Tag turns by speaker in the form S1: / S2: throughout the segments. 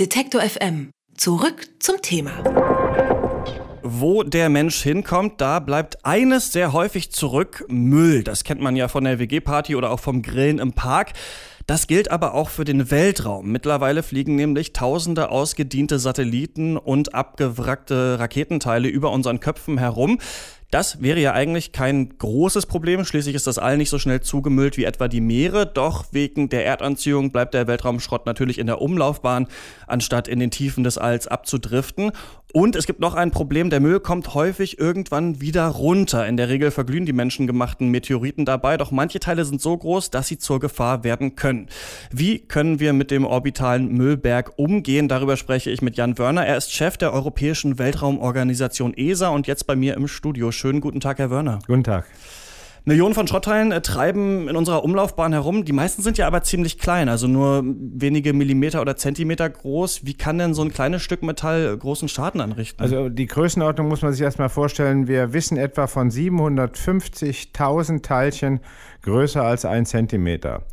S1: Detektor FM. Zurück zum Thema.
S2: Wo der Mensch hinkommt, da bleibt eines sehr häufig zurück, Müll. Das kennt man ja von der WG-Party oder auch vom Grillen im Park. Das gilt aber auch für den Weltraum. Mittlerweile fliegen nämlich tausende ausgediente Satelliten und abgewrackte Raketenteile über unseren Köpfen herum. Das wäre ja eigentlich kein großes Problem. Schließlich ist das All nicht so schnell zugemüllt wie etwa die Meere. Doch wegen der Erdanziehung bleibt der Weltraumschrott natürlich in der Umlaufbahn, anstatt in den Tiefen des Alls abzudriften. Und es gibt noch ein Problem. Der Müll kommt häufig irgendwann wieder runter. In der Regel verglühen die menschengemachten Meteoriten dabei. Doch manche Teile sind so groß, dass sie zur Gefahr werden können. Wie können wir mit dem orbitalen Müllberg umgehen? Darüber spreche ich mit Jan Wörner. Er ist Chef der Europäischen Weltraumorganisation ESA und jetzt bei mir im Studio. Schönen guten Tag, Herr Wörner.
S3: Guten Tag.
S2: Millionen von Schrottteilen äh, treiben in unserer Umlaufbahn herum. Die meisten sind ja aber ziemlich klein, also nur wenige Millimeter oder Zentimeter groß. Wie kann denn so ein kleines Stück Metall großen Schaden anrichten?
S3: Also die Größenordnung muss man sich erstmal vorstellen. Wir wissen etwa von 750.000 Teilchen größer als ein Zentimeter.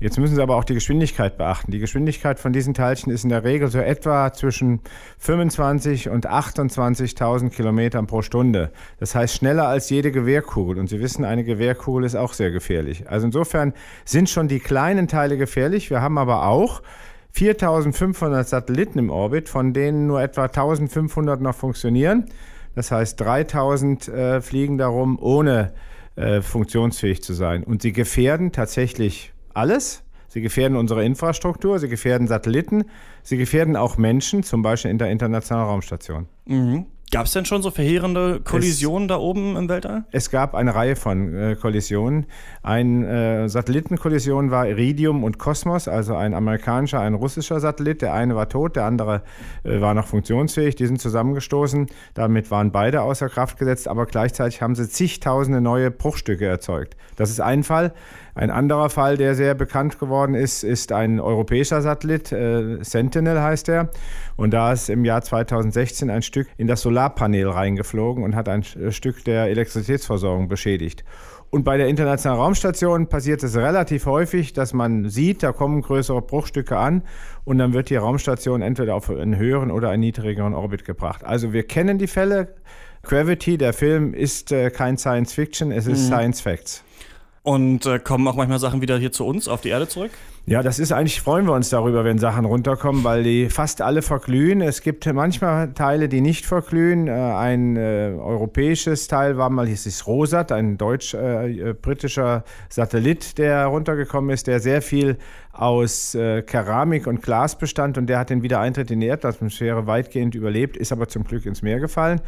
S3: Jetzt müssen Sie aber auch die Geschwindigkeit beachten. Die Geschwindigkeit von diesen Teilchen ist in der Regel so etwa zwischen 25 und 28.000 Kilometern pro Stunde. Das heißt schneller als jede Gewehrkugel. Und Sie wissen, eine Gewehrkugel ist auch sehr gefährlich. Also insofern sind schon die kleinen Teile gefährlich. Wir haben aber auch 4500 Satelliten im Orbit, von denen nur etwa 1500 noch funktionieren. Das heißt, 3000 äh, fliegen darum, ohne äh, funktionsfähig zu sein. Und sie gefährden tatsächlich alles. Sie gefährden unsere Infrastruktur, sie gefährden Satelliten, sie gefährden auch Menschen, zum Beispiel in der Internationalen Raumstation.
S2: Mhm. Gab es denn schon so verheerende Kollisionen es, da oben im Weltall?
S3: Es gab eine Reihe von äh, Kollisionen. Eine äh, Satellitenkollision war Iridium und Kosmos, also ein amerikanischer, ein russischer Satellit. Der eine war tot, der andere äh, war noch funktionsfähig. Die sind zusammengestoßen. Damit waren beide außer Kraft gesetzt, aber gleichzeitig haben sie zigtausende neue Bruchstücke erzeugt. Das ist ein Fall. Ein anderer Fall, der sehr bekannt geworden ist, ist ein europäischer Satellit, äh, Sentinel heißt er. Und da ist im Jahr 2016 ein Stück in das Solarpanel reingeflogen und hat ein äh, Stück der Elektrizitätsversorgung beschädigt. Und bei der Internationalen Raumstation passiert es relativ häufig, dass man sieht, da kommen größere Bruchstücke an und dann wird die Raumstation entweder auf einen höheren oder einen niedrigeren Orbit gebracht. Also wir kennen die Fälle. Gravity, der Film, ist äh, kein Science Fiction, es ist mhm. Science Facts.
S2: Und äh, kommen auch manchmal Sachen wieder hier zu uns auf die Erde zurück?
S3: Ja, das ist eigentlich, freuen wir uns darüber, wenn Sachen runterkommen, weil die fast alle verglühen. Es gibt manchmal Teile, die nicht verglühen. Äh, ein äh, europäisches Teil war mal, hieß es Rosat, ein deutsch-britischer äh, Satellit, der runtergekommen ist, der sehr viel aus äh, Keramik und Glas bestand und der hat den Wiedereintritt in die Erdatmosphäre weitgehend überlebt, ist aber zum Glück ins Meer gefallen.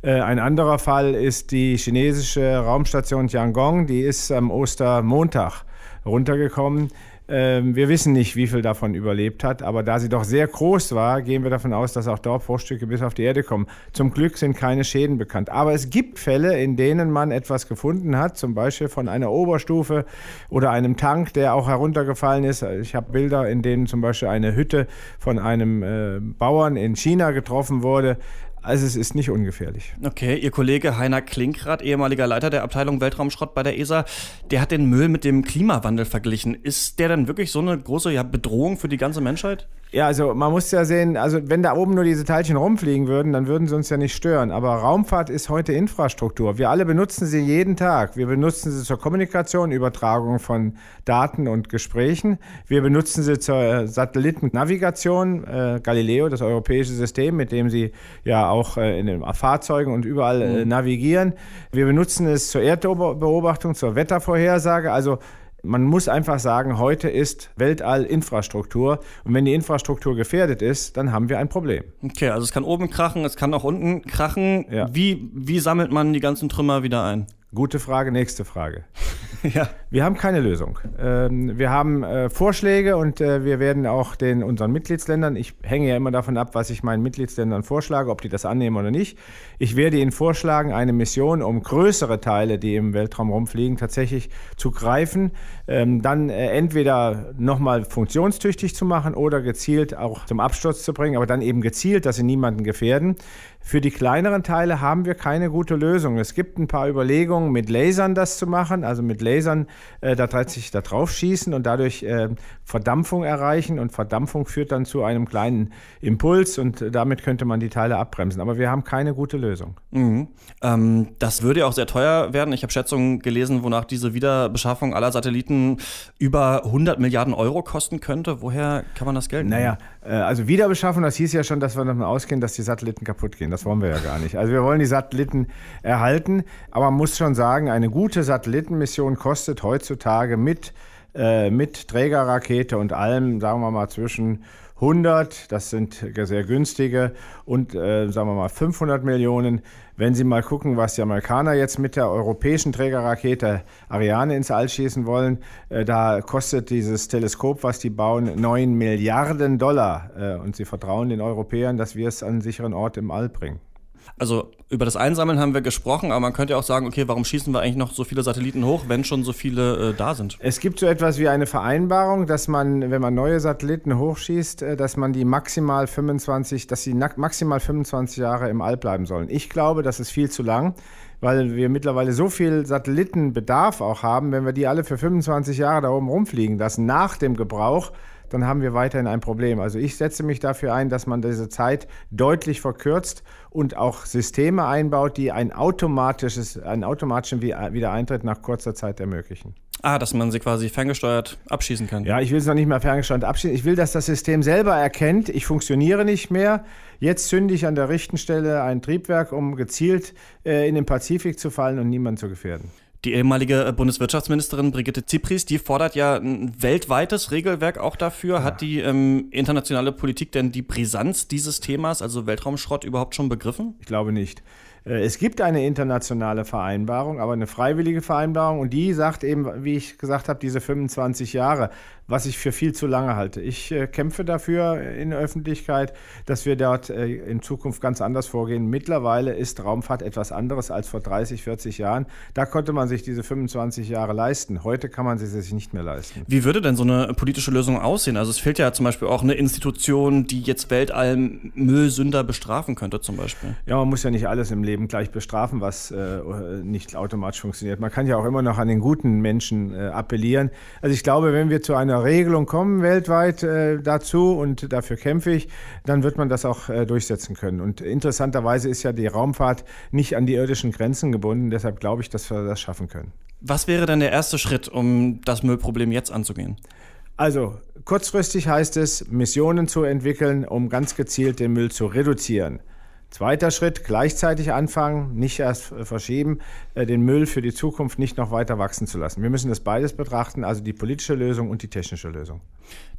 S3: Äh, ein anderer Fall ist die chinesische Raumstation Tiangong, die ist am Ostermontag runtergekommen. Ähm, wir wissen nicht, wie viel davon überlebt hat, aber da sie doch sehr groß war, gehen wir davon aus, dass auch dort Bruchstücke bis auf die Erde kommen. Zum Glück sind keine Schäden bekannt. Aber es gibt Fälle, in denen man etwas gefunden hat, zum Beispiel von einer Oberstufe oder einem Tank, der auch heruntergefallen ist. Ich habe Bilder, in denen zum Beispiel eine Hütte von einem äh, Bauern in China getroffen wurde. Also es ist nicht ungefährlich.
S2: Okay, Ihr Kollege Heiner Klinkrath, ehemaliger Leiter der Abteilung Weltraumschrott bei der ESA, der hat den Müll mit dem Klimawandel verglichen. Ist der dann wirklich so eine große ja, Bedrohung für die ganze Menschheit?
S3: Ja, also man muss ja sehen, also wenn da oben nur diese Teilchen rumfliegen würden, dann würden sie uns ja nicht stören. Aber Raumfahrt ist heute Infrastruktur. Wir alle benutzen sie jeden Tag. Wir benutzen sie zur Kommunikation, Übertragung von Daten und Gesprächen. Wir benutzen sie zur äh, Satellitennavigation, äh, Galileo, das europäische System, mit dem sie ja auch äh, in den Fahrzeugen und überall äh, mhm. navigieren. Wir benutzen es zur Erdbeobachtung, zur Wettervorhersage. Also man muss einfach sagen, heute ist Weltall Infrastruktur. Und wenn die Infrastruktur gefährdet ist, dann haben wir ein Problem.
S2: Okay, also es kann oben krachen, es kann auch unten krachen. Ja. Wie, wie sammelt man die ganzen Trümmer wieder ein?
S3: Gute Frage, nächste Frage. ja. Wir haben keine Lösung. Ähm, wir haben äh, Vorschläge und äh, wir werden auch den unseren Mitgliedsländern, ich hänge ja immer davon ab, was ich meinen Mitgliedsländern vorschlage, ob die das annehmen oder nicht. Ich werde ihnen vorschlagen, eine Mission, um größere Teile, die im Weltraum rumfliegen, tatsächlich zu greifen, ähm, dann äh, entweder nochmal funktionstüchtig zu machen oder gezielt auch zum Absturz zu bringen, aber dann eben gezielt, dass sie niemanden gefährden. Für die kleineren Teile haben wir keine gute Lösung. Es gibt ein paar Überlegungen, mit Lasern das zu machen, also mit Lasern äh, da tatsächlich da drauf schießen und dadurch äh, Verdampfung erreichen. Und Verdampfung führt dann zu einem kleinen Impuls und damit könnte man die Teile abbremsen. Aber wir haben keine gute Lösung.
S2: Mhm. Ähm, das würde ja auch sehr teuer werden. Ich habe Schätzungen gelesen, wonach diese Wiederbeschaffung aller Satelliten über 100 Milliarden Euro kosten könnte. Woher kann man das Geld
S3: nehmen? Naja, also Wiederbeschaffung, das hieß ja schon, dass wir davon ausgehen, dass die Satelliten kaputt gehen. Das wollen wir ja gar nicht. Also wir wollen die Satelliten erhalten, aber man muss schon sagen, eine gute Satellitenmission kostet heutzutage mit, äh, mit Trägerrakete und allem, sagen wir mal, zwischen 100, das sind sehr günstige, und äh, sagen wir mal 500 Millionen. Wenn Sie mal gucken, was die Amerikaner jetzt mit der europäischen Trägerrakete Ariane ins All schießen wollen, äh, da kostet dieses Teleskop, was die bauen, 9 Milliarden Dollar. Äh, und sie vertrauen den Europäern, dass wir es an einen sicheren Ort im All bringen.
S2: Also über das Einsammeln haben wir gesprochen, aber man könnte ja auch sagen, okay, warum schießen wir eigentlich noch so viele Satelliten hoch, wenn schon so viele äh, da sind?
S3: Es gibt so etwas wie eine Vereinbarung, dass man, wenn man neue Satelliten hochschießt, äh, dass man die maximal 25, dass sie maximal 25 Jahre im All bleiben sollen. Ich glaube, das ist viel zu lang weil wir mittlerweile so viel Satellitenbedarf auch haben, wenn wir die alle für 25 Jahre da oben rumfliegen lassen, nach dem Gebrauch, dann haben wir weiterhin ein Problem. Also ich setze mich dafür ein, dass man diese Zeit deutlich verkürzt und auch Systeme einbaut, die ein automatisches, einen automatischen Wiedereintritt nach kurzer Zeit ermöglichen.
S2: Ah, dass man sie quasi ferngesteuert abschießen kann.
S3: Ja, ich will es noch nicht mehr ferngesteuert abschießen. Ich will, dass das System selber erkennt, ich funktioniere nicht mehr. Jetzt zünde ich an der richtigen Stelle ein Triebwerk, um gezielt äh, in den Pazifik zu fallen und niemanden zu gefährden.
S2: Die ehemalige äh, Bundeswirtschaftsministerin Brigitte Tsipris, die fordert ja ein weltweites Regelwerk auch dafür. Ja. Hat die ähm, internationale Politik denn die Brisanz dieses Themas, also Weltraumschrott, überhaupt schon begriffen?
S3: Ich glaube nicht. Äh, es gibt eine internationale Vereinbarung, aber eine freiwillige Vereinbarung und die sagt eben, wie ich gesagt habe, diese 25 Jahre, was ich für viel zu lange halte. Ich äh, kämpfe dafür in der Öffentlichkeit, dass wir dort äh, in Zukunft ganz anders vorgehen. Mittlerweile ist Raumfahrt etwas anderes als vor 30, 40 Jahren. Da konnte man sich diese 25 Jahre leisten. Heute kann man sie sich nicht mehr leisten.
S2: Wie würde denn so eine politische Lösung aussehen? Also es fehlt ja zum Beispiel auch eine Institution, die jetzt Weltall-Müllsünder bestrafen könnte zum Beispiel.
S3: Ja, man muss ja nicht alles im Leben gleich bestrafen, was äh, nicht automatisch funktioniert. Man kann ja auch immer noch an den guten Menschen äh, appellieren. Also ich glaube, wenn wir zu einer Regelung kommen weltweit äh, dazu und dafür kämpfe ich, dann wird man das auch äh, durchsetzen können. Und interessanterweise ist ja die Raumfahrt nicht an die irdischen Grenzen gebunden. Deshalb glaube ich, dass wir das schaffen können.
S2: Was wäre denn der erste Schritt, um das Müllproblem jetzt anzugehen?
S3: Also kurzfristig heißt es, Missionen zu entwickeln, um ganz gezielt den Müll zu reduzieren. Zweiter Schritt, gleichzeitig anfangen, nicht erst verschieben, äh, den Müll für die Zukunft nicht noch weiter wachsen zu lassen. Wir müssen das beides betrachten, also die politische Lösung und die technische Lösung.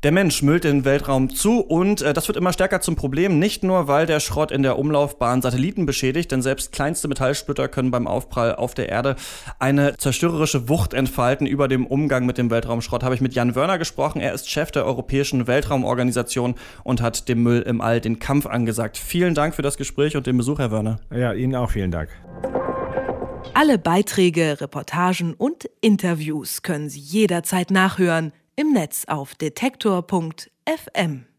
S2: Der Mensch müllt den Weltraum zu und äh, das wird immer stärker zum Problem, nicht nur weil der Schrott in der Umlaufbahn Satelliten beschädigt, denn selbst kleinste Metallsplitter können beim Aufprall auf der Erde eine zerstörerische Wucht entfalten. Über dem Umgang mit dem Weltraumschrott habe ich mit Jan Wörner gesprochen. Er ist Chef der Europäischen Weltraumorganisation und hat dem Müll im All den Kampf angesagt. Vielen Dank für das Gespräch und den Besuch, Herr Wörner.
S3: Ja, Ihnen auch vielen Dank.
S1: Alle Beiträge, Reportagen und Interviews können Sie jederzeit nachhören im Netz auf detektor.fm.